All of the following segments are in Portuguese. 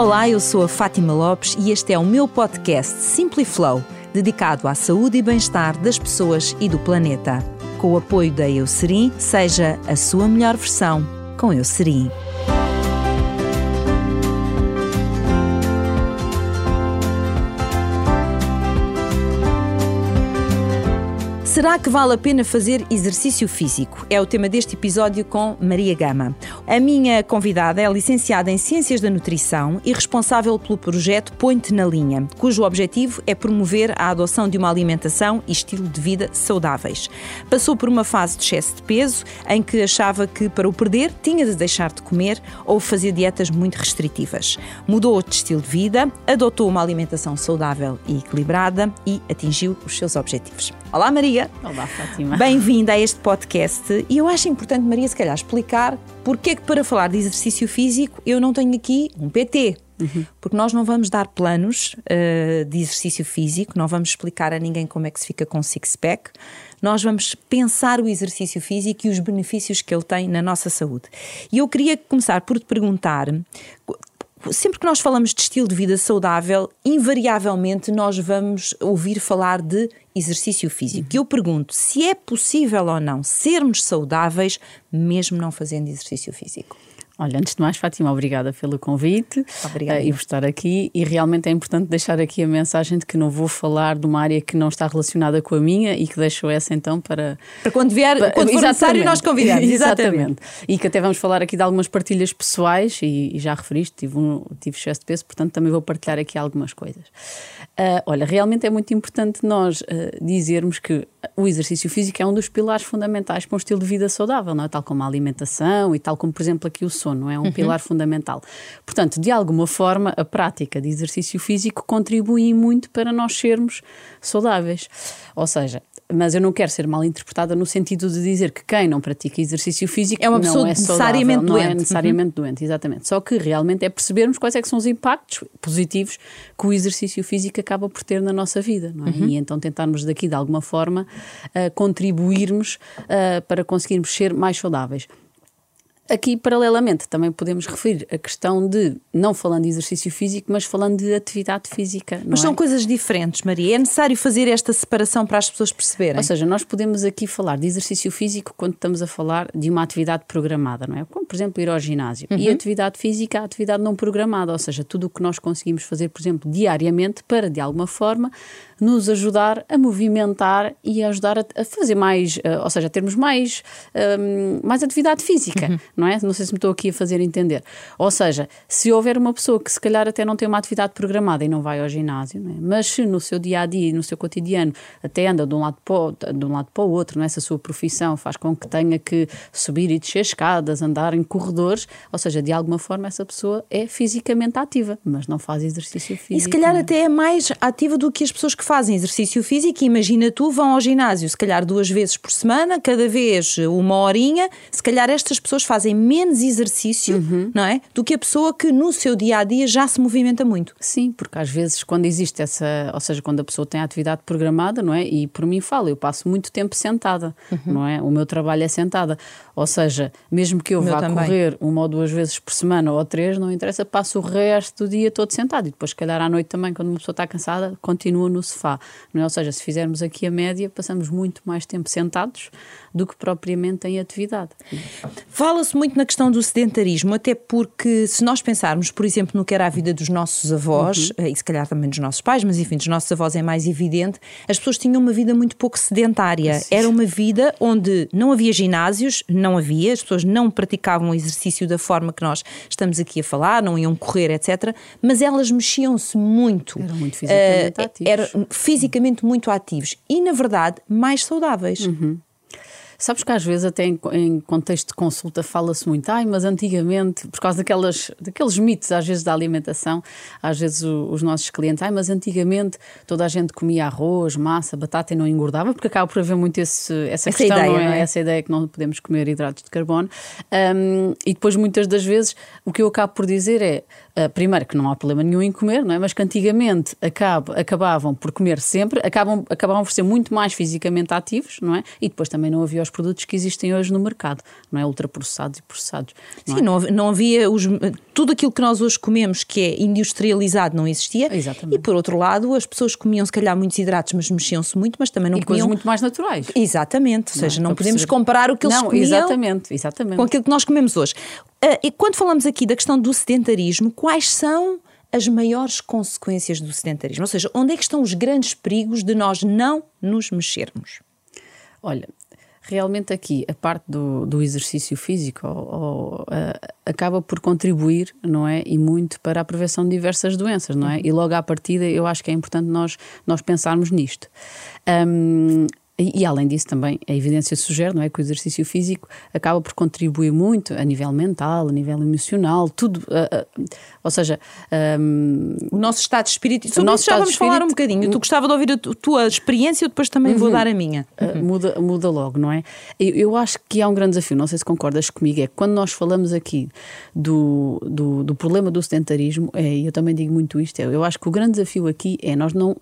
Olá, eu sou a Fátima Lopes e este é o meu podcast Simply Flow, dedicado à saúde e bem-estar das pessoas e do planeta. Com o apoio da Eucerin, seja a sua melhor versão com Eucerin. Será que vale a pena fazer exercício físico? É o tema deste episódio com Maria Gama. A minha convidada é licenciada em Ciências da Nutrição e responsável pelo projeto Ponte na Linha, cujo objetivo é promover a adoção de uma alimentação e estilo de vida saudáveis. Passou por uma fase de excesso de peso em que achava que para o perder tinha de deixar de comer ou fazer dietas muito restritivas. Mudou de estilo de vida, adotou uma alimentação saudável e equilibrada e atingiu os seus objetivos. Olá, Maria! Olá, Fátima. Bem-vinda a este podcast. E eu acho importante, Maria, se calhar explicar porque é que para falar de exercício físico eu não tenho aqui um PT. Uhum. Porque nós não vamos dar planos uh, de exercício físico, não vamos explicar a ninguém como é que se fica com six-pack. Nós vamos pensar o exercício físico e os benefícios que ele tem na nossa saúde. E eu queria começar por te perguntar sempre que nós falamos de estilo de vida saudável, invariavelmente nós vamos ouvir falar de exercício físico. Uhum. Eu pergunto se é possível ou não sermos saudáveis mesmo não fazendo exercício físico. Olha, antes de mais, Fátima, obrigada pelo convite obrigada. Uh, e por estar aqui. E realmente é importante deixar aqui a mensagem de que não vou falar de uma área que não está relacionada com a minha e que deixo essa então para. Para quando vier, para, quando for necessário, nós convidamos. Exatamente. exatamente. E que até vamos falar aqui de algumas partilhas pessoais e, e já referiste, tive, um, tive excesso de peso, portanto também vou partilhar aqui algumas coisas. Uh, olha, realmente é muito importante nós uh, dizermos que o exercício físico é um dos pilares fundamentais para um estilo de vida saudável, não é? Tal como a alimentação e tal como, por exemplo, aqui o sono, é um uhum. pilar fundamental. Portanto, de alguma forma, a prática de exercício físico contribui muito para nós sermos saudáveis. Ou seja, mas eu não quero ser mal interpretada no sentido de dizer que quem não pratica exercício físico é uma pessoa é necessariamente saudável, doente. Não é necessariamente uhum. doente, exatamente. Só que realmente é percebermos quais é são os impactos positivos que o exercício físico acaba por ter na nossa vida, não é? Uhum. E então tentarmos daqui de alguma forma uh, contribuirmos uh, para conseguirmos ser mais saudáveis. Aqui, paralelamente, também podemos referir a questão de, não falando de exercício físico, mas falando de atividade física. Mas são é? coisas diferentes, Maria. É necessário fazer esta separação para as pessoas perceberem. Ou seja, nós podemos aqui falar de exercício físico quando estamos a falar de uma atividade programada, não é? Como, por exemplo, ir ao ginásio. Uhum. E atividade física, a atividade não programada, ou seja, tudo o que nós conseguimos fazer, por exemplo, diariamente, para, de alguma forma, nos ajudar a movimentar e a ajudar a, a fazer mais, uh, ou seja, a termos mais, uh, mais atividade física, uhum. não é? Não sei se me estou aqui a fazer entender. Ou seja, se houver uma pessoa que se calhar até não tem uma atividade programada e não vai ao ginásio, é? mas se no seu dia a dia, no seu cotidiano, até anda de um lado para o, de um lado para o outro, não é? se a sua profissão faz com que tenha que subir e descer escadas, andar em corredores, ou seja, de alguma forma essa pessoa é fisicamente ativa, mas não faz exercício físico. E se calhar é? até é mais ativa do que as pessoas que fazem exercício físico, imagina tu, vão ao ginásio se calhar duas vezes por semana, cada vez uma horinha, se calhar estas pessoas fazem menos exercício, uhum. não é? Do que a pessoa que no seu dia a dia já se movimenta muito. Sim, porque às vezes quando existe essa, ou seja, quando a pessoa tem a atividade programada, não é? E por mim falo, eu passo muito tempo sentada, uhum. não é? O meu trabalho é sentada. Ou seja, mesmo que eu vá correr uma ou duas vezes por semana ou três, não interessa, passo o resto do dia todo sentado. E depois, se calhar, à noite também, quando uma pessoa está cansada, continua no sofá. Não é? Ou seja, se fizermos aqui a média, passamos muito mais tempo sentados do que propriamente em atividade. Fala-se muito na questão do sedentarismo, até porque se nós pensarmos, por exemplo, no que era a vida dos nossos avós, uhum. e se calhar também dos nossos pais, mas enfim, dos nossos avós é mais evidente, as pessoas tinham uma vida muito pouco sedentária. Sim. Era uma vida onde não havia ginásios, não havia, as pessoas não praticavam o exercício da forma que nós estamos aqui a falar, não iam correr, etc. Mas elas mexiam-se muito. Eram muito fisicamente uh, ativos. Fisicamente muito ativos e, na verdade, mais saudáveis. Uhum. Sabes que às vezes, até em, em contexto de consulta, fala-se muito, ai, mas antigamente, por causa daquelas, daqueles mitos, às vezes, da alimentação, às vezes o, os nossos clientes, ai, mas antigamente toda a gente comia arroz, massa, batata e não engordava, porque acaba por haver muito esse, essa, essa questão, ideia, não é? não é? Essa ideia que não podemos comer hidratos de carbono. Um, e depois, muitas das vezes, o que eu acabo por dizer é primeiro, que não há problema nenhum em comer, não é? mas que antigamente acab acabavam por comer sempre, acabam, acabavam por ser muito mais fisicamente ativos, não é? E depois também não havia os produtos que existem hoje no mercado, não é? Ultraprocessados e processados. Não Sim, é? não, não havia os, tudo aquilo que nós hoje comemos que é industrializado não existia. Exatamente. E por outro lado, as pessoas comiam se calhar muitos hidratos, mas mexiam-se muito, mas também não e comiam. coisas muito mais naturais. Exatamente, ou seja, não, não podemos comparar o que eles não, comiam exatamente, exatamente. com aquilo que nós comemos hoje. Uh, e quando falamos aqui da questão do sedentarismo, quais são as maiores consequências do sedentarismo? Ou seja, onde é que estão os grandes perigos de nós não nos mexermos? Olha, realmente aqui a parte do, do exercício físico ou, ou, uh, acaba por contribuir, não é? E muito para a prevenção de diversas doenças, não é? E logo à partida eu acho que é importante nós, nós pensarmos nisto. Um, e, e, além disso, também a evidência sugere não é, que o exercício físico acaba por contribuir muito a nível mental, a nível emocional, tudo. Uh, uh, ou seja, um, o nosso estado de espírito. Sobre o nosso já vamos falar um bocadinho. Tu gostava de ouvir a tua experiência, eu depois também uhum, vou dar a minha. Uhum. Uh, muda, muda logo, não é? Eu, eu, acho que há um grande desafio, não sei se concordas comigo, é que quando nós falamos aqui do, do, do problema do sedentarismo, é, eu também digo muito isto, é, eu acho que o grande desafio aqui é nós não,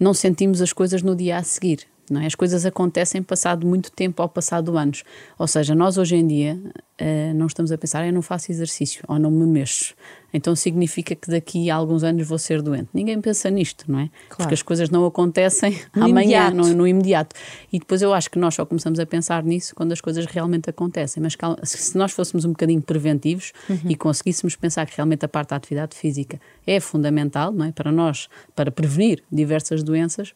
não sentimos as coisas no dia a seguir. Não é? As coisas acontecem passado muito tempo ou passado anos. Ou seja, nós hoje em dia uh, não estamos a pensar, eu não faço exercício ou não me mexo. Então significa que daqui a alguns anos vou ser doente. Ninguém pensa nisto, não é? Claro. Porque as coisas não acontecem no amanhã, imediato. No, no imediato. E depois eu acho que nós só começamos a pensar nisso quando as coisas realmente acontecem. Mas se nós fôssemos um bocadinho preventivos uhum. e conseguíssemos pensar que realmente a parte da atividade física é fundamental, não é? Para nós, para prevenir diversas doenças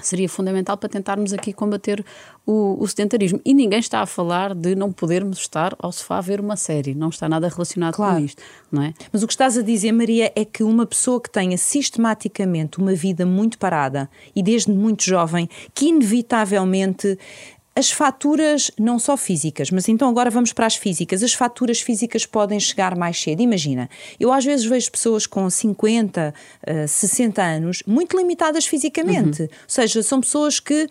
seria fundamental para tentarmos aqui combater o, o, sedentarismo. E ninguém está a falar de não podermos estar ao sofá a ver uma série, não está nada relacionado claro. com isto, não é? Mas o que estás a dizer, Maria, é que uma pessoa que tenha sistematicamente uma vida muito parada e desde muito jovem, que inevitavelmente as faturas, não só físicas, mas então agora vamos para as físicas. As faturas físicas podem chegar mais cedo. Imagina, eu às vezes vejo pessoas com 50, uh, 60 anos muito limitadas fisicamente. Uhum. Ou seja, são pessoas que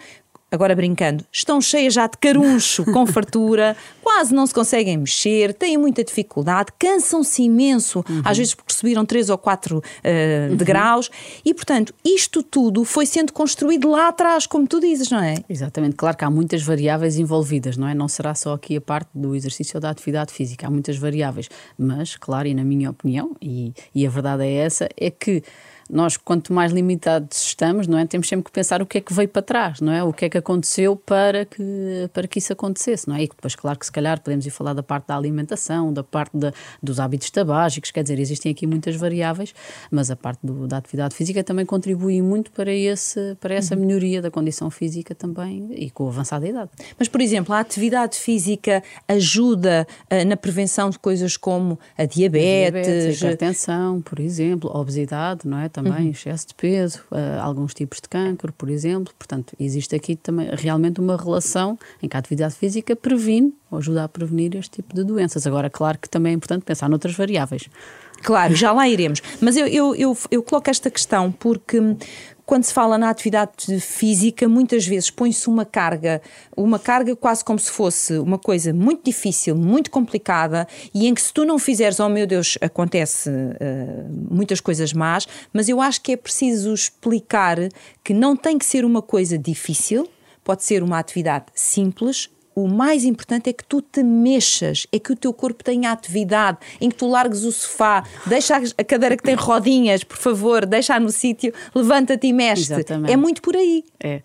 agora brincando, estão cheias já de caruncho, com fartura, quase não se conseguem mexer, têm muita dificuldade, cansam-se imenso, uhum. às vezes porque subiram 3 ou 4 uh, uhum. degraus, e portanto, isto tudo foi sendo construído lá atrás, como tu dizes, não é? Exatamente, claro que há muitas variáveis envolvidas, não é? Não será só aqui a parte do exercício ou da atividade física, há muitas variáveis, mas, claro, e na minha opinião, e, e a verdade é essa, é que nós, quanto mais limitados estamos, não é? Temos sempre que pensar o que é que veio para trás, não é? O que é que aconteceu para que, para que isso acontecesse, não é? E depois, claro que se calhar podemos ir falar da parte da alimentação, da parte da, dos hábitos tabágicos, quer dizer, existem aqui muitas variáveis, mas a parte do, da atividade física também contribui muito para, esse, para essa uhum. melhoria da condição física também e com o avançar da idade. Mas, por exemplo, a atividade física ajuda uh, na prevenção de coisas como a diabetes, a diabetes a hipertensão, por exemplo, a obesidade, não é? também, uhum. excesso de peso, uh, alguns tipos de cancro, por exemplo. Portanto, existe aqui também realmente uma relação em que a atividade física previne ou ajuda a prevenir este tipo de doenças. Agora, claro que também é importante pensar noutras variáveis. Claro, já lá iremos. Mas eu, eu, eu, eu coloco esta questão porque quando se fala na atividade física, muitas vezes põe-se uma carga, uma carga quase como se fosse uma coisa muito difícil, muito complicada e em que se tu não fizeres, oh meu Deus, acontece uh, muitas coisas más, mas eu acho que é preciso explicar que não tem que ser uma coisa difícil, pode ser uma atividade simples, o mais importante é que tu te mexas, é que o teu corpo tenha atividade, em que tu largues o sofá, deixa a cadeira que tem rodinhas, por favor, deixa no sítio, levanta-te e mexe. É muito por aí. É.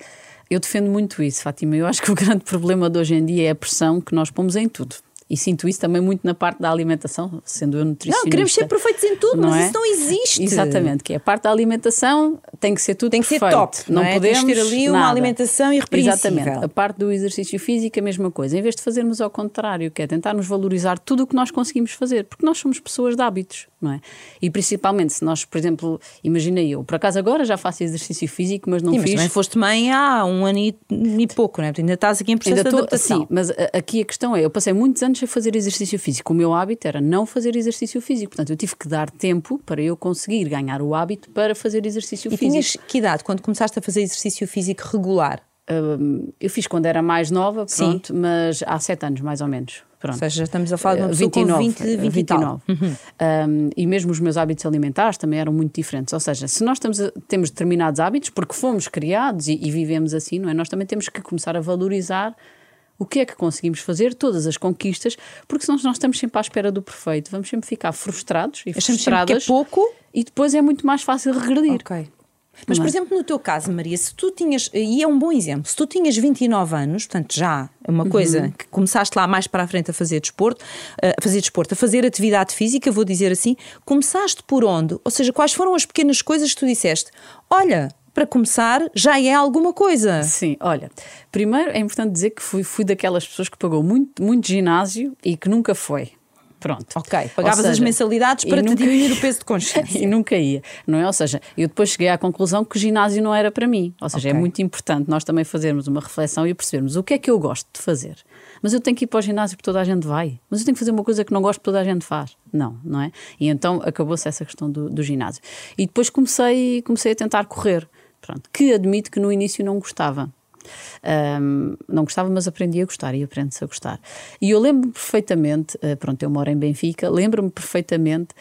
Eu defendo muito isso, Fátima. Eu acho que o grande problema de hoje em dia é a pressão que nós pomos em tudo e sinto isso também muito na parte da alimentação, sendo eu nutricionista. Não, queremos ser perfeitos em tudo, mas é? isso não existe. Exatamente, que é a parte da alimentação tem que ser tudo Tem que perfeito. ser top, não, não é? podemos ter ali nada. uma alimentação irrepreensível. Exatamente, a parte do exercício físico a mesma coisa, em vez de fazermos ao contrário, que é tentarmos valorizar tudo o que nós conseguimos fazer, porque nós somos pessoas de hábitos, não é? E principalmente se nós, por exemplo, imagina eu, por acaso agora já faço exercício físico, mas não sim, fiz... Mas também foste mãe há um ano e, e pouco, não é? ainda estás aqui em processo ainda de adaptação. Sim, mas aqui a questão é, eu passei muitos anos a fazer exercício físico. O meu hábito era não fazer exercício físico. Portanto, eu tive que dar tempo para eu conseguir ganhar o hábito para fazer exercício e físico. E tinhas que idade quando começaste a fazer exercício físico regular? Eu fiz quando era mais nova, pronto, Sim. mas há sete anos mais ou menos. Pronto. Ou seja, já estamos a falar de uma 29, 20, 20 29. E, uhum. um, e mesmo os meus hábitos alimentares também eram muito diferentes. Ou seja, se nós a, temos determinados hábitos, porque fomos criados e, e, vivemos assim, não é? Nós também temos que começar a valorizar o que é que conseguimos fazer, todas as conquistas, porque senão nós estamos sempre à espera do perfeito, vamos sempre ficar frustrados e Achamos sempre frustradas. que é pouco. E depois é muito mais fácil regredir. Ok. Mas, por é? exemplo, no teu caso, Maria, se tu tinhas, e é um bom exemplo, se tu tinhas 29 anos, portanto já é uma coisa que começaste lá mais para a frente a fazer desporto, eh, a fazer desporto, a fazer atividade física, vou dizer assim, começaste por onde? Ou seja, quais foram as pequenas coisas que tu disseste? Olha, para começar, já é alguma coisa. Sim, olha, primeiro é importante dizer que fui, fui daquelas pessoas que pagou muito, muito ginásio e que nunca foi. Pronto. Ok, pagavas as seja, mensalidades e para te diminuir o peso de consciência. e nunca ia, não é? Ou seja, eu depois cheguei à conclusão que o ginásio não era para mim. Ou seja, Ok. é muito importante nós também fazermos uma reflexão e percebermos o que é que eu gosto de fazer. Mas eu tenho que ir para o ginásio porque toda a gente vai. Mas eu tenho que fazer uma coisa que não gosto porque toda a gente faz. Não, não é? E então acabou-se essa questão do, do ginásio. E depois comecei, comecei a tentar correr. Pronto, que admito que no início não gostava. Ahm, não gostava, mas aprendi a gostar e aprende-se a gostar. E eu lembro-me perfeitamente, eh, pronto, eu moro em Benfica, lembro-me perfeitamente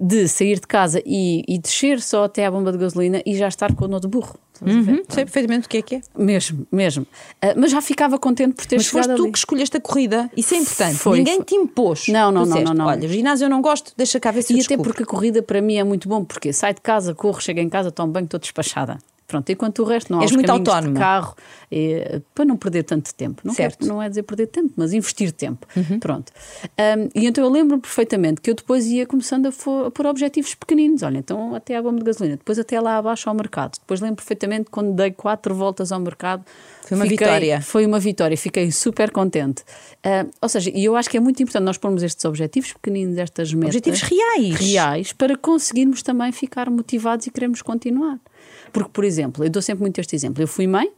de sair de casa e, e descer só até à bomba de gasolina e já estar com o nó de burro. Uhum, sei perfeitamente o que é que é. Mesmo, mesmo. Ah, mas já ficava contente por ter Mas chegado foste tu que escolheste a corrida. Isso é importante. Foi, Ninguém foi. te impôs. Não, não, não, disseste, não, não. Olha, ginásio eu não gosto, deixa cá ver se eu E até descubro. porque a corrida para mim é muito bom, porque saio de casa, corro, chego em casa, tomo banho, estou despachada. Pronto, enquanto o resto não há És muito autónoma. de carro eh, para não perder tanto tempo. Não, Certo. Uhum. quero- não é dizer perder tempo, mas investir tempo. Pronto. Ahm, e então eu lembro perfeitamente que eu depois ia começando a, fo- a pôr objetivos pequeninos. Olha, então até à bomba de gasolina, depois até lá abaixo ao mercado. Depois lembro perfeitamente quando dei quatro voltas ao mercado. Foi uma fiquei- vitória. Foi uma vitória, fiquei super contente. Ah, ou seja, e eu acho que é muito importante nós pormos estes objetivos pequeninos, estas metas. Objetivos reais. Reais, para conseguirmos também ficar motivados e queremos continuar. Porque, por exemplo, eu dou sempre muito este exemplo. Eu fui mãe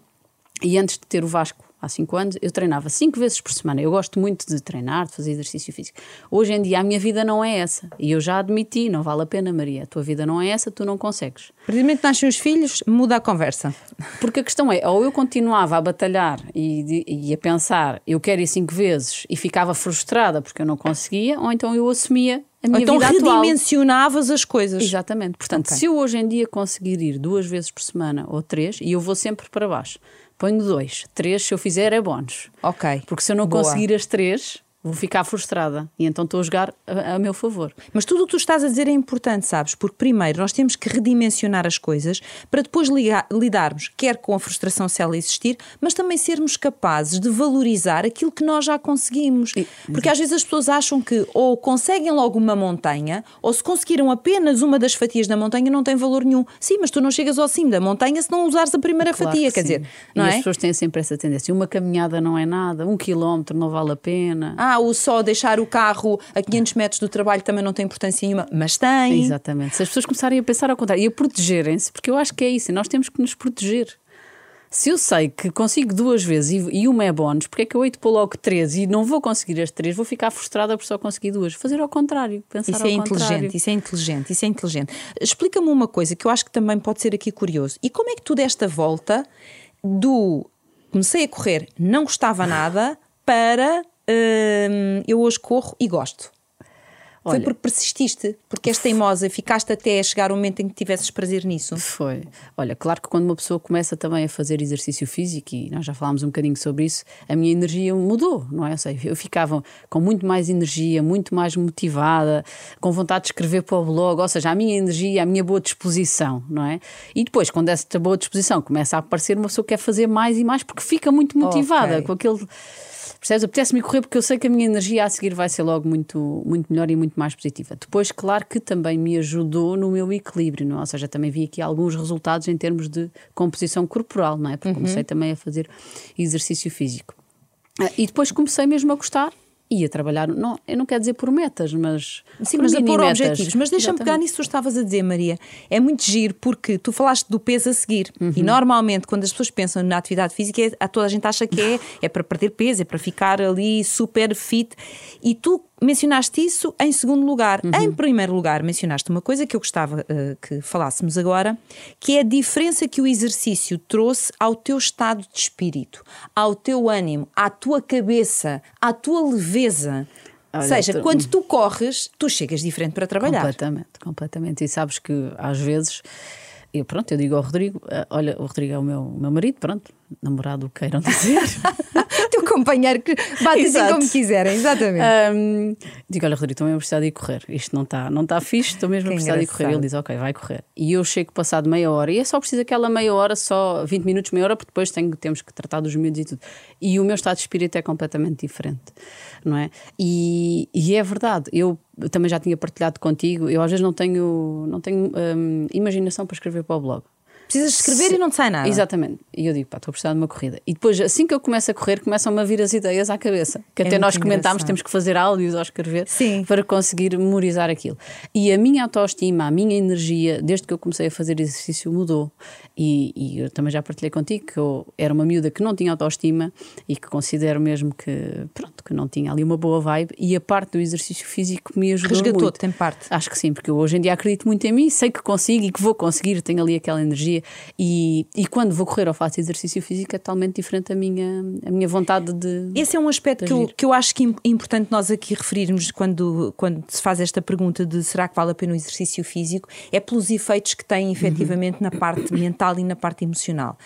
e antes de ter o Vasco, há 5 anos, eu treinava 5 vezes por semana. Eu gosto muito de treinar, de fazer exercício físico. Hoje em dia a minha vida não é essa. E eu já admiti, não vale a pena, Maria. A tua vida não é essa, tu não consegues. Que nascem os filhos, muda a conversa. Porque a questão é, ou eu continuava a batalhar e, e a pensar, eu quero ir cinco vezes e ficava frustrada porque eu não conseguia, ou então eu assumia a minha então vida atual. redimensionavas as coisas. Exatamente. Portanto, Ok. se eu hoje em dia conseguir ir duas vezes por semana ou três, e eu vou sempre para baixo, ponho dois, três, se eu fizer é bónus. Ok. Porque se eu não Boa. conseguir as três, vou ficar frustrada. E então estou a jogar a, a meu favor. Mas tudo o que tu estás a dizer é importante, sabes? Porque primeiro nós temos que redimensionar as coisas para depois ligar- lidarmos, quer com a frustração se ela existir, mas também sermos capazes de valorizar aquilo que nós já conseguimos. Porque às vezes as pessoas acham que ou conseguem logo uma montanha, ou se conseguiram apenas uma das fatias da montanha não tem valor nenhum. Sim, mas tu não chegas ao cimo da montanha se não usares a primeira Claro fatia, que quer sim. dizer, não e é? as pessoas têm sempre essa tendência. Uma caminhada não é nada, um quilómetro não vale a pena. Ah, o só deixar o carro a 500 metros do trabalho também não tem importância nenhuma, mas tem. Exatamente. Se as pessoas começarem a pensar ao contrário e a protegerem-se, porque eu acho que é isso, nós temos que nos proteger. Se eu sei que consigo duas vezes e, uma é bónus, porque é que eu hei de pôr logo três e não vou conseguir as três, vou ficar frustrada por só conseguir duas. Fazer ao contrário, pensar Isso ao é contrário. inteligente, isso é inteligente, isso é inteligente. Explica-me uma coisa que eu acho que também pode ser aqui curioso. E como é que tu desta volta do comecei a correr, não gostava nada, para hum, eu hoje corro e gosto? Foi Olha- porque persististe, porque és teimosa, ficaste até chegar o momento em que tivesses prazer nisso. Foi. Olha, claro que quando uma pessoa começa também a fazer exercício físico, e nós já falámos um bocadinho sobre isso, a minha energia mudou, não é? Eu sei, eu ficava com muito mais energia, muito mais motivada, com vontade de escrever para o blog, ou seja, a minha energia, a minha boa disposição, não é? E depois, quando essa boa disposição começa a aparecer, uma pessoa quer fazer mais e mais porque fica muito motivada Ok. com aquele. Percebes? Apetece-me correr porque eu sei que a minha energia a seguir vai ser logo muito, muito melhor e muito mais positiva. Depois, claro que também me ajudou no meu equilíbrio, não é? Ou seja, também vi aqui alguns resultados em termos de composição corporal, não é? Porque comecei também a fazer exercício físico. Ah, E depois comecei mesmo a gostar e a trabalhar, não, eu não quero dizer por metas, mas. Sim, por mas a pôr mini-metas. objetivos. Mas deixa-me pegar nisso que tu estavas a dizer, Maria. É muito giro porque tu falaste do peso a seguir. E Uhum. normalmente, quando as pessoas pensam na atividade física, é- a toda a gente acha que é, é para perder peso, é para ficar ali super fit. E tu mencionaste isso em segundo lugar. Uhum. Em primeiro lugar, mencionaste uma coisa que eu gostava eh, que falássemos agora, que é a diferença que o exercício trouxe ao teu estado de espírito, ao teu ânimo, à tua cabeça, à tua leveza. Ou seja, tu- quando tu corres, tu chegas diferente para trabalhar. Completamente, completamente. E sabes que às vezes, eu pronto, eu digo ao Rodrigo, eh, olha, o Rodrigo é o meu, o meu marido, pronto, namorado queiram dizer. Teu companheiro que bate assim como quiserem, exatamente. Um, digo, olha, Rodrigo, estou mesmo a precisar de ir correr. Isto não está não tá fixe, estou mesmo que a precisar de ir correr. Ele diz, ok, vai correr. E eu chego passado meia hora, e é só preciso aquela meia hora, só 20 minutos, meia hora, porque depois tenho, temos que tratar dos miúdos e tudo. E o meu estado de espírito é completamente diferente, não é? E, e é verdade, eu também já tinha partilhado contigo, eu às vezes não tenho, não tenho imaginação para escrever para o blog. Precisas escrever Se... e não te sai nada. Exatamente. E eu digo, pá, estou a precisar de uma corrida. E depois, assim que eu começo a correr, começam-me a vir as ideias à cabeça. Que é até nós comentámos, engraçado. temos que fazer áudios ao escrever Sim. para conseguir memorizar aquilo. E a minha autoestima, a minha energia, desde que eu comecei a fazer exercício, mudou. E, e eu também já partilhei contigo que eu era uma miúda que não tinha autoestima e que considero mesmo que, pronto, que não tinha ali uma boa vibe. E a parte do exercício físico me ajudou Resgatou, muito. tem parte. Acho que sim, porque eu hoje em dia acredito muito em mim, sei que consigo e que vou conseguir, tenho ali aquela energia e, e quando vou correr ou faço exercício físico é totalmente diferente a minha, a minha vontade de. Esse é um aspecto que eu, que eu acho que é importante nós aqui referirmos quando, quando se faz esta pergunta de será que vale a pena o exercício físico, é pelos efeitos que tem efetivamente uhum. na parte mental e na parte emocional.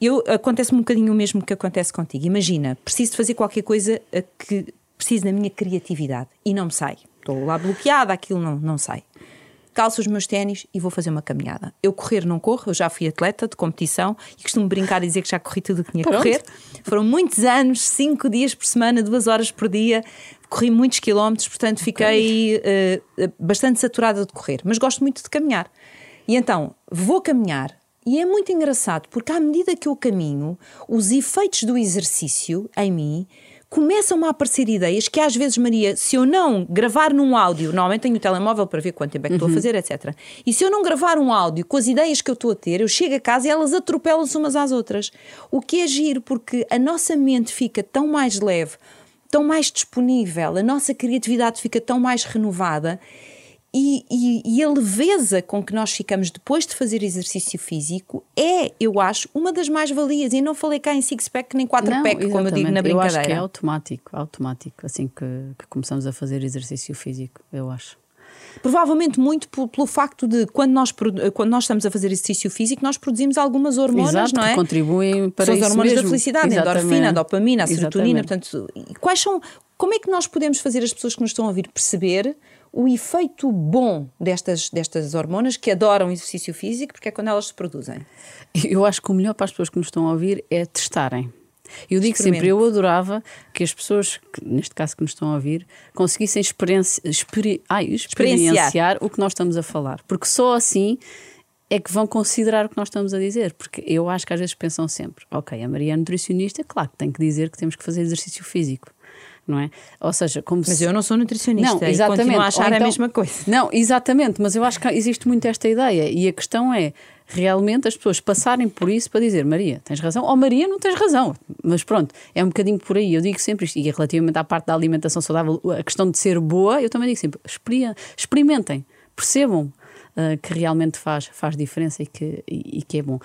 Eu acontece-me um bocadinho o mesmo que acontece contigo. Imagina, preciso de fazer qualquer coisa que precise da minha criatividade e não me sai. Estou lá bloqueada, aquilo não, não sai calço os meus ténis e vou fazer uma caminhada. Eu correr não corro, eu já fui atleta de competição e costumo brincar e dizer que já corri tudo o que tinha que correr. Foram muitos anos, cinco dias por semana, duas horas por dia, corri muitos quilómetros, portanto fiquei okay. uh, bastante saturada de correr, mas gosto muito de caminhar. E então vou caminhar. E é muito engraçado porque, à medida que eu caminho, os efeitos do exercício em mim começam a aparecer ideias que às vezes, Maria, se eu não gravar num áudio, normalmente tenho o telemóvel para ver quanto tempo é que uhum. estou a uhum. fazer, etc. E se eu não gravar um áudio com as ideias que eu estou a ter, eu chego a casa e elas atropelam-se umas às outras. O que é giro, porque a nossa mente fica tão mais leve, tão mais disponível, a nossa criatividade fica tão mais renovada e, e, e, a leveza com que nós ficamos depois de fazer exercício físico é, eu acho, uma das mais-valias. E não falei cá em six-pack nem quatro-pack, como eu digo na brincadeira. Eu acho que é automático, automático, assim que, que começamos a fazer exercício físico, eu acho. Provavelmente muito pelo, facto de quando nós, quando nós estamos a fazer exercício físico, nós produzimos algumas hormonas, Exato, não é? Que contribuem para São as hormonas mesmo. da felicidade, a endorfina, a dopamina, a serotonina. Portanto, quais são. Como é que nós podemos fazer as pessoas que nos estão a ouvir perceber o efeito bom destas, destas hormonas que adoram exercício físico, porque é quando elas se produzem. Eu acho que o melhor para as pessoas que nos estão a ouvir é testarem. Eu digo sempre, eu adorava que as pessoas, que, neste caso que nos estão a ouvir, conseguissem experienci experi ai, experienciar, experienciar o que nós estamos a falar. Porque só assim é que vão considerar o que nós estamos a dizer. Porque eu acho que às vezes pensam sempre, ok, a Maria é nutricionista, claro que tem que dizer que temos que fazer exercício físico não é? Ou seja, como Mas se... eu não sou nutricionista não, exatamente. e continuo a achar então, a mesma coisa. Não, exatamente, mas eu acho que existe muito esta ideia e a questão é realmente as pessoas passarem por isso para dizer Maria, tens razão, ou Maria, não tens razão. Mas pronto, é um bocadinho por aí. Eu digo sempre isto, e relativamente à parte da alimentação saudável, a questão de ser boa, eu também digo sempre, experimentem, percebam uh, que realmente faz, faz diferença e que, e, e que é bom.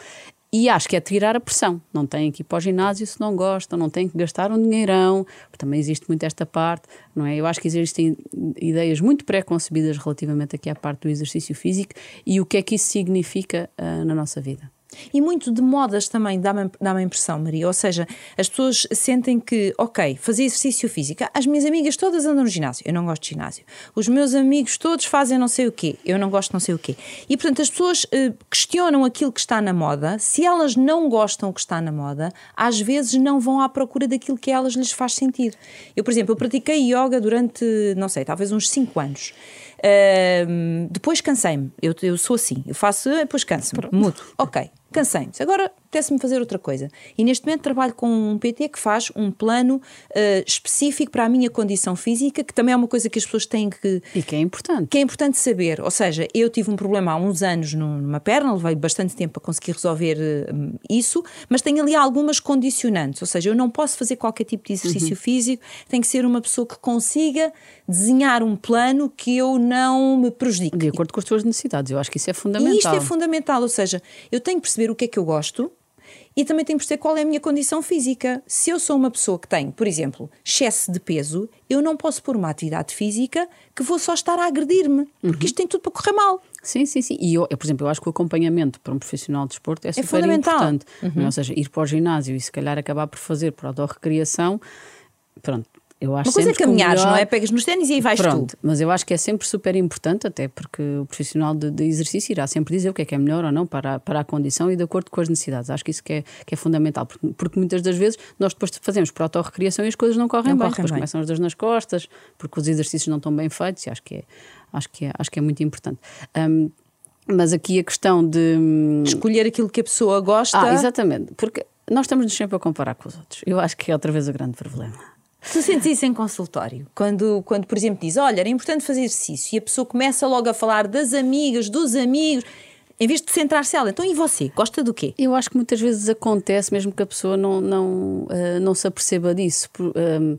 E acho que é tirar a pressão. Não têm que ir para o ginásio se não gostam, não têm que gastar um dinheirão. Também existe muito esta parte, não é? Eu acho que existem ideias muito pré-concebidas relativamente aqui à parte do exercício físico e o que é que isso significa uh, na nossa vida. E muito de modas também dá-me dá a impressão, Maria. Ou seja, as pessoas sentem que, ok, fazer exercício físico. As minhas amigas todas andam no ginásio. Eu não gosto de ginásio. Os meus amigos todos fazem não sei o quê. Eu não gosto de não sei o quê. E portanto as pessoas uh, questionam aquilo que está na moda. Se elas não gostam do que está na moda, às vezes não vão à procura daquilo que a elas lhes faz sentido. Eu, por exemplo, eu pratiquei yoga durante, não sei, talvez uns 5 anos. Uh, depois cansei-me. Eu, eu sou assim. Eu faço, depois canso-me. Mudo. Ok cansei-me. Agora apetece-me fazer outra coisa. E neste momento trabalho com um PT que faz um plano uh, específico para a minha condição física, que também é uma coisa que as pessoas têm que. E que é importante. Que é importante saber. Ou seja, eu tive um problema há uns anos numa perna, levei bastante tempo para conseguir resolver uh, isso, mas tenho ali algumas condicionantes. Ou seja, eu não posso fazer qualquer tipo de exercício uhum. físico, tem que ser uma pessoa que consiga desenhar um plano que eu não me prejudique. De acordo com as tuas necessidades. Eu acho que isso é fundamental. E isto é fundamental. Ou seja, eu tenho que perceber o que é que eu gosto e também tenho que perceber qual é a minha condição física. Se eu sou uma pessoa que tem, por exemplo, excesso de peso, eu não posso pôr uma atividade física que vou só estar a agredir-me, porque uhum. isto tem tudo para correr mal. Sim, sim, sim. E eu, eu, por exemplo, eu acho que o acompanhamento para um profissional de desporto é, É super fundamental. importante. Uhum. é? Ou seja, ir para o ginásio e se calhar acabar por fazer por autorrecriação, pronto. Eu acho Uma coisa é caminhares, melhor- não é? Pegas nos ténis e aí vais Pronto, tu. mas eu acho que é sempre super importante, até porque o profissional de, de exercício irá sempre dizer o que é que é melhor ou não para, a- para a condição e de acordo com as necessidades. Acho que isso que é, que é fundamental, porque, porque muitas das vezes nós depois fazemos por autorrecriação e as coisas não correm Não bem. correm depois bem. começam as dores nas costas, porque os exercícios não estão bem feitos e acho que é, acho que é, acho que é muito importante. Hum, mas aqui a questão de. hum, Escolher aquilo que a pessoa gosta. Ah, exatamente, porque nós estamos sempre a comparar com os outros. Eu acho que é outra vez o grande problema. Tu sentes isso em consultório? Quando, quando, por exemplo, diz: Olha, era importante fazer exercício e a pessoa começa logo a falar das amigas, dos amigos, em vez de centrar-se ela. Então, e você? Gosta do quê? Eu acho que muitas vezes acontece, mesmo que a pessoa não, não, eh, não se aperceba disso, por- ehm,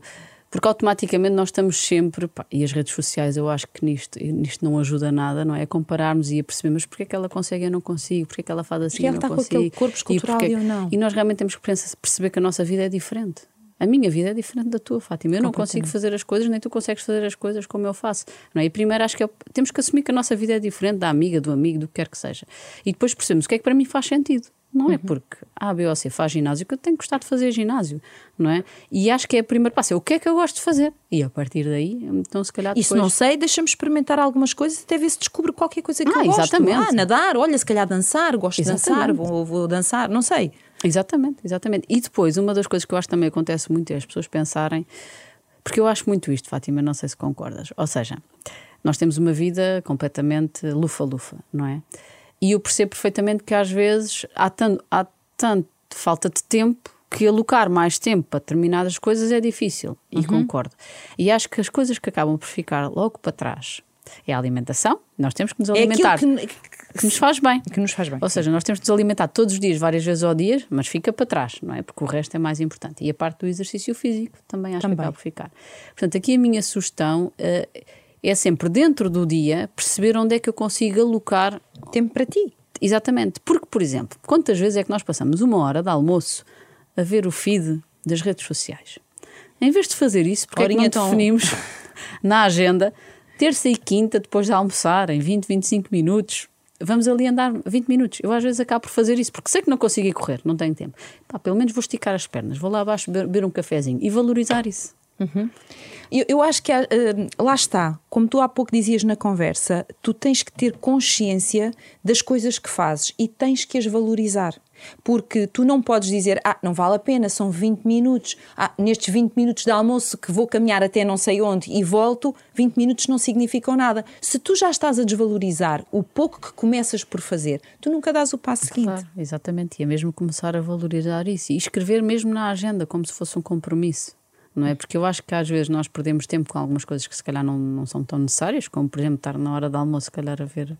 porque automaticamente nós estamos sempre. pá, e as redes sociais, eu acho que nisto, nisto não ajuda nada, não é? Compararmos e a perceber, mas porquê é que ela consegue e eu não consigo? Porquê é que ela faz assim Porque e eu ela não está com consigo? aquele corpo escultural e eu não. E nós realmente temos que perceber que a nossa vida é diferente. A minha vida é diferente da tua, Fátima. Eu não consigo fazer as coisas, nem tu consegues fazer as coisas como eu faço. Não é? E primeiro acho que é- temos que assumir que a nossa vida é diferente da amiga, do amigo, do que quer que seja. E depois percebemos o que é que para mim faz sentido. Não Uhum. é porque A, B ou C faz ginásio que eu tenho que gostar de fazer ginásio, não é? E acho que é o primeiro passo. É o que é que eu gosto de fazer? E a partir daí, então se calhar Isso depois... não sei, deixa-me experimentar algumas coisas até ver se descubro qualquer coisa que Ah, eu gosto. exatamente. Ah, nadar, olha, se calhar dançar, gosto de dançar, Exatamente. vou, vou dançar, não sei. Exatamente, exatamente. E depois, uma das coisas que eu acho que também acontece muito é as pessoas pensarem, porque eu acho muito isto, Fátima, não sei se concordas. Ou seja, nós temos uma vida completamente lufa-lufa, não é? E eu percebo perfeitamente que às vezes há tanto, há tanto falta de tempo que alocar mais tempo para determinadas coisas é difícil. E concordo. E acho que as coisas que acabam por ficar logo para trás é a alimentação. Nós temos que nos É alimentar aquilo que, que nos faz bem. que nos faz bem. Ou seja, nós temos de nos alimentar todos os dias, várias vezes ao dia, mas fica para trás, não é? Porque o resto é mais importante. E a parte do exercício físico também acho Também. que acaba por ficar. Portanto, aqui a minha sugestão eh, é sempre dentro do dia perceber onde é que eu consigo alocar Tempo para ti. Exatamente. Porque, por exemplo, quantas vezes é que nós passamos uma hora de almoço a ver o feed das redes sociais? Em vez de fazer isso, porque é que não tão- definimos na agenda terça e quinta, depois de almoçar, em 20, 25 minutos, vamos ali andar 20 minutos. Eu às vezes acabo por fazer isso, porque sei que não consigo ir correr, não tenho tempo. Pá, pelo menos vou esticar as pernas, vou lá abaixo beber, beber um cafezinho e valorizar isso. Eu, eu acho que eh, lá está, como tu há pouco dizias na conversa, tu tens que ter consciência das coisas que fazes e tens que as valorizar. Porque tu não podes dizer, ah, não vale a pena, são 20 minutos. Ah, nestes 20 minutos de almoço que vou caminhar até não sei onde e volto, 20 minutos não significam nada. Se tu já estás a desvalorizar o pouco que começas por fazer, tu nunca dás o passo seguinte. Claro, exatamente. E é mesmo começar a valorizar isso e escrever mesmo na agenda, como se fosse um compromisso. Não é? Porque eu acho que às vezes nós perdemos tempo com algumas coisas que se calhar não, não são tão necessárias, como por exemplo estar na hora do almoço, se calhar a ver,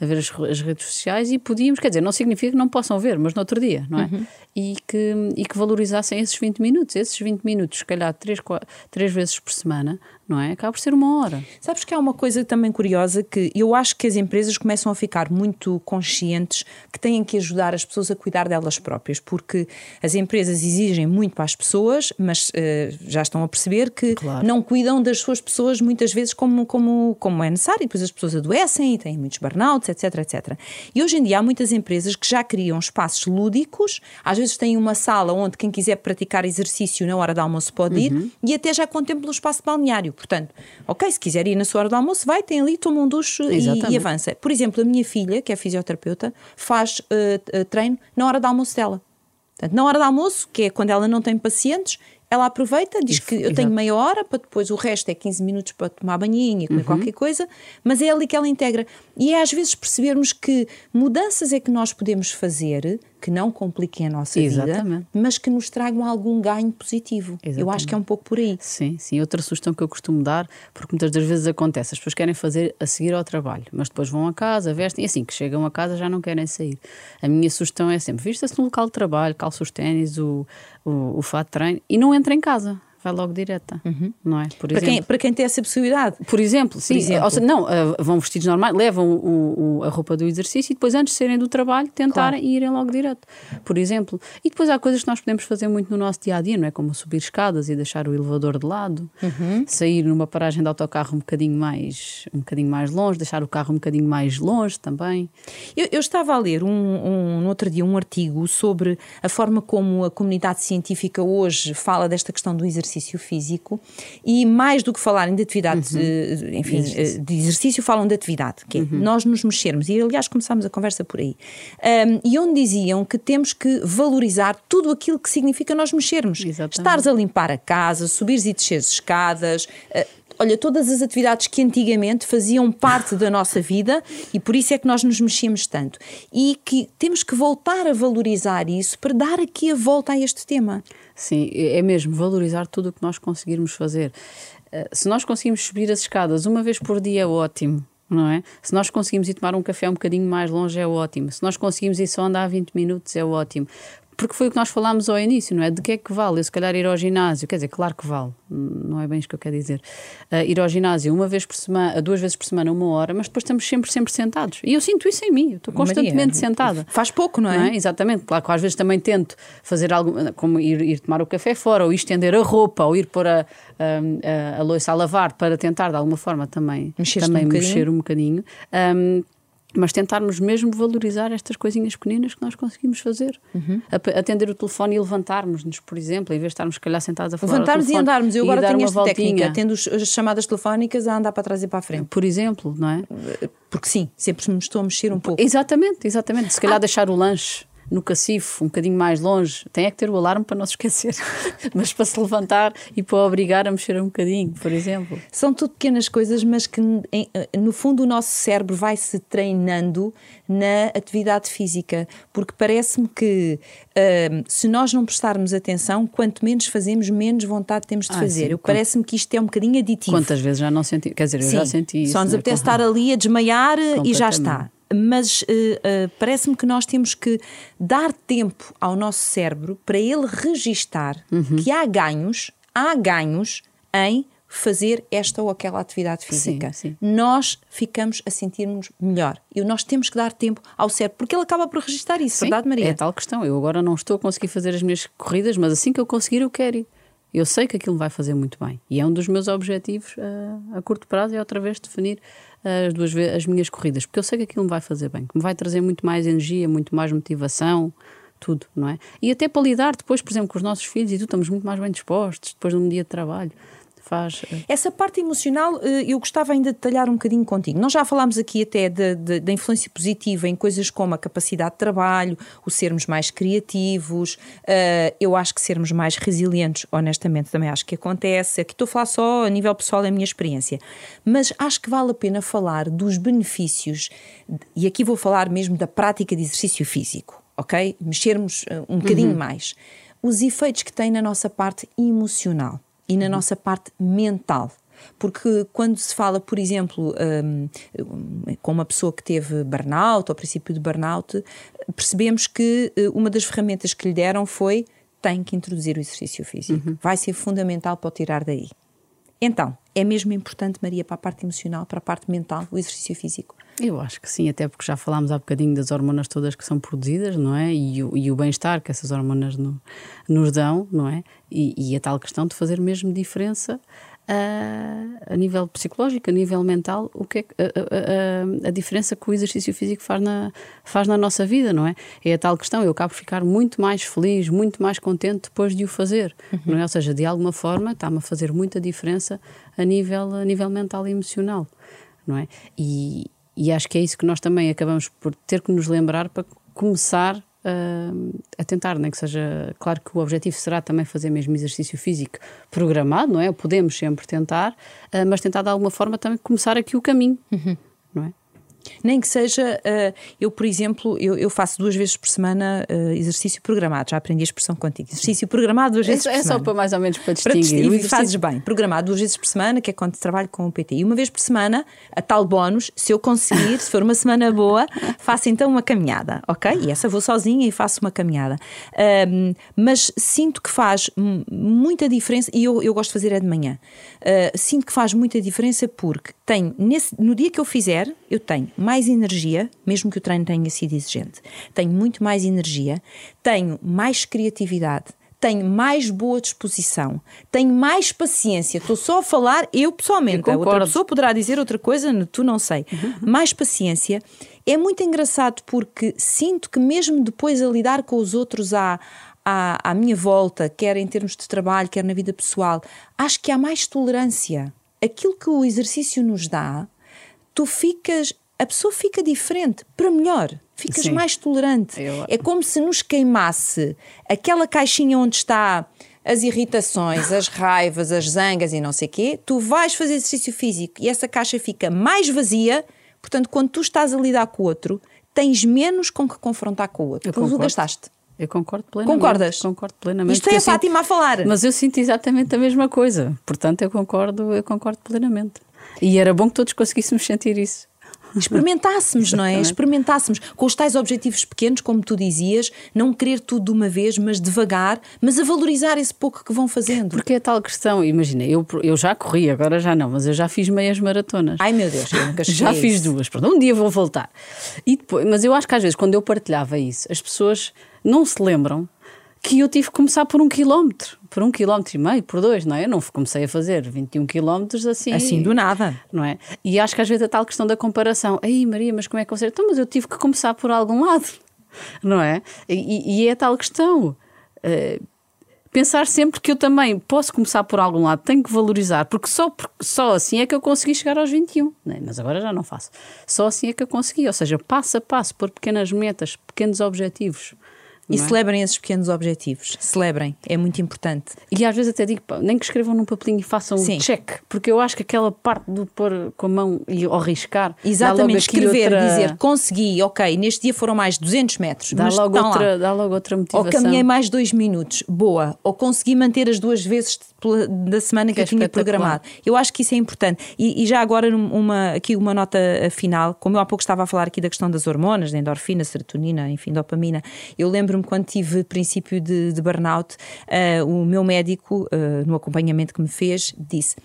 a ver as, as redes sociais e podíamos, quer dizer, não significa que não possam ver, mas no outro dia, não é? E, que, e que valorizassem esses 20 minutos. Esses 20 minutos, se calhar três, qua- três vezes por semana, não é? Acaba por ser uma hora. Sabes que há uma coisa também curiosa que eu acho que as empresas começam a ficar muito conscientes que têm que ajudar as pessoas a cuidar delas próprias, porque as empresas exigem muito para as pessoas, mas eh, já estão a perceber que Claro. não cuidam das suas pessoas muitas vezes como, como, como é necessário, e depois as pessoas adoecem e têm muitos burnouts, etc, etc. E hoje em dia há muitas empresas que já criam espaços lúdicos, às vezes têm uma sala onde quem quiser praticar exercício na hora do almoço pode ir e até já contempla o espaço balneário. Portanto, ok, se quiser ir na sua hora do almoço, vai, tem ali, toma um duche e, e avança. Por exemplo, a minha filha, que é fisioterapeuta, faz eh, eh, treino na hora do almoço dela. Portanto, na hora do almoço, que é quando ela não tem pacientes, ela aproveita, diz Isso, que eu exato. tenho meia hora, para depois o resto é 15 minutos para tomar banhinho e comer qualquer coisa, mas é ali que ela integra. E é às vezes percebermos que mudanças é que nós podemos fazer que não compliquem a nossa Exatamente. vida, mas que nos tragam algum ganho positivo. Eu Exatamente. acho que é um pouco por aí. Sim, sim. Outra sugestão que eu costumo dar, porque muitas das vezes acontece, as pessoas querem fazer a seguir ao trabalho, mas depois vão a casa, vestem, e assim que chegam a casa já não querem sair. A minha sugestão é sempre: vista-se no local de trabalho, calça os ténis, o, o, o fato de treino e não entra em casa. Vai logo direta, uhum. não é? Por para, exemplo, quem, para quem tem essa possibilidade. Por exemplo, sim. Por exemplo. Seja, não, uh, vão vestidos normais, levam o, o, a roupa do exercício e depois, antes de saírem do trabalho, tentarem claro. irem logo direto, por exemplo. E depois há coisas que nós podemos fazer muito no nosso dia a dia, não é? Como subir escadas e deixar o elevador de lado, uhum. sair numa paragem de autocarro um bocadinho mais, um bocadinho mais longe, deixar o carro um bocadinho mais longe também. Eu, eu estava a ler um, um, no outro dia um artigo sobre a forma como a comunidade científica hoje fala desta questão do exercício físico e mais do que falarem de atividade, uhum. Eh, enfim, exercício. Eh, de exercício, falam de atividade, que é uhum. nós nos mexermos. E aliás começámos a conversa por aí. Um, e onde diziam que temos que valorizar tudo aquilo que significa nós mexermos. Exatamente. Estares a limpar a casa, subires e desceres escadas, uh, olha, todas as atividades que antigamente faziam parte da nossa vida e por isso é que nós nos mexemos tanto. E que temos que voltar a valorizar isso para dar aqui a volta a este tema. Sim, é mesmo valorizar tudo o que nós conseguirmos fazer. Eh, se nós conseguimos subir as escadas uma vez por dia, é ótimo. Não é? Se nós conseguimos ir tomar um café um bocadinho mais longe, é ótimo. Se nós conseguimos ir só andar 20 minutos, é ótimo porque foi o que nós falámos ao início, não é? De que é que vale? Eu, se calhar, ir ao ginásio, quer dizer, claro que vale, não é bem isso que eu quero dizer. Uh, ir ao ginásio uma vez por semana, duas vezes por semana, uma hora, mas depois estamos sempre, sempre sentados. E eu sinto isso em mim, eu estou constantemente Maria, sentada. Faz pouco, não é? não é? Exatamente, claro que às vezes também tento fazer algo, como ir, ir, tomar o café fora, ou estender a roupa, ou ir pôr a, a, a, a louça a lavar para tentar, de alguma forma, também, também um mexer um bocadinho. Um, mas tentarmos mesmo valorizar estas coisinhas pequeninas que nós conseguimos fazer. Uhum. Atender o telefone e levantarmos-nos, por exemplo, em vez de estarmos, se calhar, sentados a falar. Levantarmos e andarmos. Eu agora tenho esta voltinha. técnica, tendo as chamadas telefónicas a andar para trás e para a frente. Por exemplo, não é? Porque sim, sempre me estou a mexer um pouco. Exatamente, exatamente. Se calhar ah. deixar o lanche no cacifo, um bocadinho mais longe, tem é que ter o alarme para não se esquecer, mas para se levantar e para obrigar a mexer um bocadinho, por exemplo. São tudo pequenas coisas, mas que no fundo o nosso cérebro vai se treinando na atividade física, porque parece-me que uh, se nós não prestarmos atenção, quanto menos fazemos, menos vontade temos de ah, fazer. Parece-me que isto é um bocadinho aditivo. Quantas vezes já não senti? Quer dizer, eu sim, já senti isso. Só nos é? apetece estar ali a desmaiar e já está mas uh, uh, parece-me que nós temos que dar tempo ao nosso cérebro para ele registar uhum. que há ganhos, há ganhos em fazer esta ou aquela atividade física. Sim, sim. Nós ficamos a sentir-nos melhor. E nós temos que dar tempo ao cérebro, porque ele acaba por registrar isso, sim, verdade, Maria? É tal questão. Eu agora não estou a conseguir fazer as minhas corridas, mas assim que eu conseguir, eu quero ir. Eu sei que aquilo vai fazer muito bem. E é um dos meus objetivos uh, a curto prazo, é outra vez definir as duas as minhas corridas, porque eu sei que aquilo me vai fazer bem, que me vai trazer muito mais energia, muito mais motivação, tudo, não é? E até para lidar depois, por exemplo, com os nossos filhos e tu estamos muito mais bem dispostos depois de um dia de trabalho faz. Eh, Essa parte emocional eh, eu gostava ainda de detalhar um bocadinho contigo. Nós já falámos aqui até da influência positiva em coisas como a capacidade de trabalho, o sermos mais criativos, uh, eu acho que sermos mais resilientes, honestamente, também acho que acontece. Aqui estou a falar só a nível pessoal, é a minha experiência. Mas acho que vale a pena falar dos benefícios, e aqui vou falar mesmo da prática de exercício físico, ok? Mexermos um bocadinho uhum. mais. Os efeitos que tem na nossa parte emocional e na nossa parte mental. Porque quando se fala, por exemplo, um, com uma pessoa que teve burnout, ao princípio de burnout, percebemos que eh, uma das ferramentas que lhe deram foi tem que introduzir o exercício físico. Uhum. Vai ser fundamental para o tirar daí. Então, é mesmo importante, Maria, para a parte emocional, para a parte mental, o exercício físico? Eu acho que sim, até porque já falámos há bocadinho das hormonas todas que são produzidas, não é? E o, e o bem-estar que essas hormonas no, nos dão, não é? E, e, a tal questão de fazer mesmo diferença a, a nível psicológico, a nível mental, o que é, a, a, a, diferença que o exercício físico faz na, faz na nossa vida, não é? É a tal questão, eu acabo por ficar muito mais feliz, muito mais contente depois de o fazer, uhum. não é? Ou seja, de alguma forma está-me a fazer muita diferença a nível, a nível mental e emocional, não é? E, e acho que é isso que nós também acabamos por ter que nos lembrar para começar a tentar, nem que seja. Claro que o objetivo será também fazer mesmo exercício físico programado, não é? Podemos sempre tentar, uh, mas tentar de alguma forma também começar aqui o caminho, uhum. É? Nem que seja, uh, eu, por exemplo, eu, faço duas vezes por semana uh, exercício programado. Já aprendi a expressão contigo. Exercício programado duas vezes é, por é semana. É só para mais ou menos para distinguir. Para e fazes bem. Programado duas vezes por semana, que é quando trabalho com o PT. E uma vez por semana, a tal bónus, se eu conseguir, se for uma semana boa, faço então uma caminhada, ok? E essa vou sozinha e faço uma caminhada. Um, mas sinto que faz muita diferença, e eu, eu gosto de fazer é de manhã. Uh, sinto que faz muita diferença porque tenho, nesse, no dia que eu fizer, eu tenho mais energia, mesmo que o treino tenha sido exigente, tenho muito mais energia, tenho mais criatividade, tenho mais boa disposição, tenho mais paciência. Estou só a falar, eu pessoalmente, a outra pessoa poderá dizer outra coisa, tu não sei. Uhum. Mais paciência. É muito engraçado porque sinto que, mesmo depois a lidar com os outros à, à minha volta, quer em termos de trabalho, quer na vida pessoal, acho que há mais tolerância. Aquilo que o exercício nos dá, tu ficas a pessoa fica diferente, para melhor, ficas Sim. mais tolerante. Eu... É como se nos queimasse aquela caixinha onde está as irritações, as raivas, as zangas e não sei o quê. Tu vais fazer exercício físico e essa caixa fica mais vazia. Portanto, quando tu estás a lidar com o outro, tens menos com que confrontar com o outro. porque tu gastaste. Eu concordo plenamente. Concordas? Concordo plenamente. Isto é a Fátima sinto, a falar. Mas eu sinto exatamente a mesma coisa. Portanto, eu concordo, eu concordo plenamente. E era bom que todos conseguíssemos sentir isso experimentássemos, não é? Experimentássemos com os tais objetivos pequenos, como tu dizias, não querer tudo de uma vez, mas devagar, mas a valorizar esse pouco que vão fazendo. Porque é tal questão, imagina, eu, eu já corri, agora já não, mas eu já fiz meias maratonas. Ai meu Deus, eu nunca Já fiz duas, pronto, um dia vou voltar. E depois, mas eu acho que às vezes quando eu partilhava isso, as pessoas não se lembram que eu tive que começar por um quilómetro, por um quilómetro e meio, por dois, não é? Eu não comecei a fazer 21 quilómetros assim. Assim do nada. Não é? E acho que às vezes a tal questão da comparação. Aí, Maria, mas como é que você. Então, mas eu tive que começar por algum lado, não é? E, e é a tal questão. Uh, pensar sempre que eu também posso começar por algum lado, tenho que valorizar, porque só, só assim é que eu consegui chegar aos 21, né? mas agora já não faço. Só assim é que eu consegui, ou seja, passo a passo, por pequenas metas, pequenos objetivos. E é? celebrem esses pequenos objetivos. Celebrem, é muito importante. E às vezes até digo, pá, nem que escrevam num papelinho e façam Sim. um check, porque eu acho que aquela parte do pôr com a mão e ao riscar. Exatamente, escrever, outra... dizer consegui, ok, neste dia foram mais 200 metros. Dá, logo outra, dá logo outra motivação. Ou caminhei mais dois minutos, boa. Ou consegui manter as duas vezes da semana que, que eu tinha programado. Eu acho que isso é importante. E, e, já agora, uma, aqui uma nota final, como eu há pouco estava a falar aqui da questão das hormonas, da endorfina, serotonina, enfim, dopamina, eu lembro lembro-me quando tive princípio de, de burnout, uh, o meu médico, uh, no acompanhamento que me fez, disse,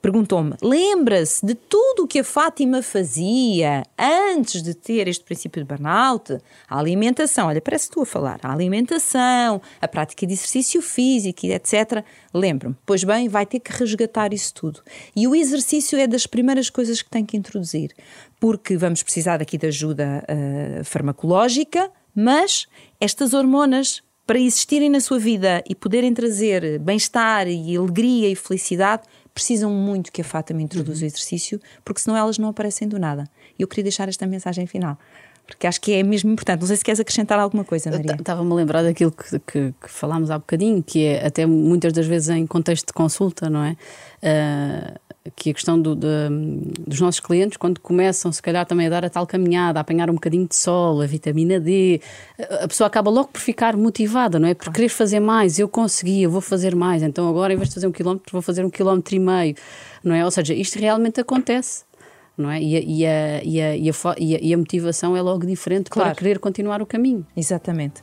perguntou-me: lembra-se de tudo o que a Fátima fazia antes de ter este princípio de burnout? A alimentação, olha, parece tu a falar, a alimentação, a prática de exercício físico, etc. Lembro-me. Pois bem, vai ter que resgatar isso tudo. E o exercício é das primeiras coisas que tem que introduzir, porque vamos precisar aqui de ajuda farmacológica mas estas hormonas, para existirem na sua vida e poderem trazer bem-estar e alegria e felicidade, precisam muito que a Fátima introduza uhum. o exercício, porque senão elas não aparecem do nada. E eu queria deixar esta mensagem final porque acho que é mesmo importante. Não sei se queres acrescentar alguma coisa, Maria. Estava-me a lembrar daquilo que, que, que, falámos há bocadinho, que é até muitas das vezes em contexto de consulta, não é? Uh, que a questão do, de, dos nossos clientes, quando começam, se calhar, também a dar a tal caminhada, a apanhar um bocadinho de sol, a vitamina D, a pessoa acaba logo por ficar motivada, não é? Por querer fazer mais, eu consegui, eu vou fazer mais, então agora, em vez de fazer um quilómetro, vou fazer um quilómetro e meio, não é? Ou seja, isto realmente acontece. Não é? e, a, e, a, e, a, e, a, motivação é logo diferente claro. para querer continuar o caminho. Exatamente.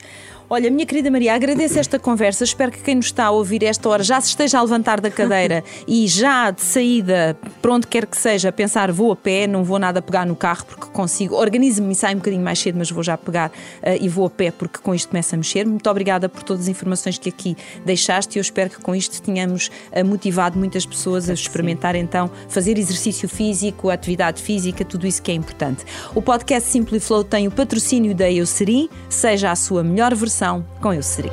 Olha, minha querida Maria, agradeço esta conversa. Espero que quem nos está a ouvir esta hora já se esteja a levantar da cadeira e já de saída, para onde quer que seja, pensar vou a pé, não vou nada pegar no carro porque consigo. Organizo-me e saio um bocadinho mais cedo, mas vou já pegar uh, e vou a pé porque com isto começa a mexer. Muito obrigada por todas as informações que aqui deixaste e eu espero que com isto tenhamos uh, motivado muitas pessoas a experimentar Sim. então fazer exercício físico, atividade física, tudo isso que é importante. O podcast Simply Flow tem o patrocínio da Eucerin, seja a sua melhor versão com com Eusri.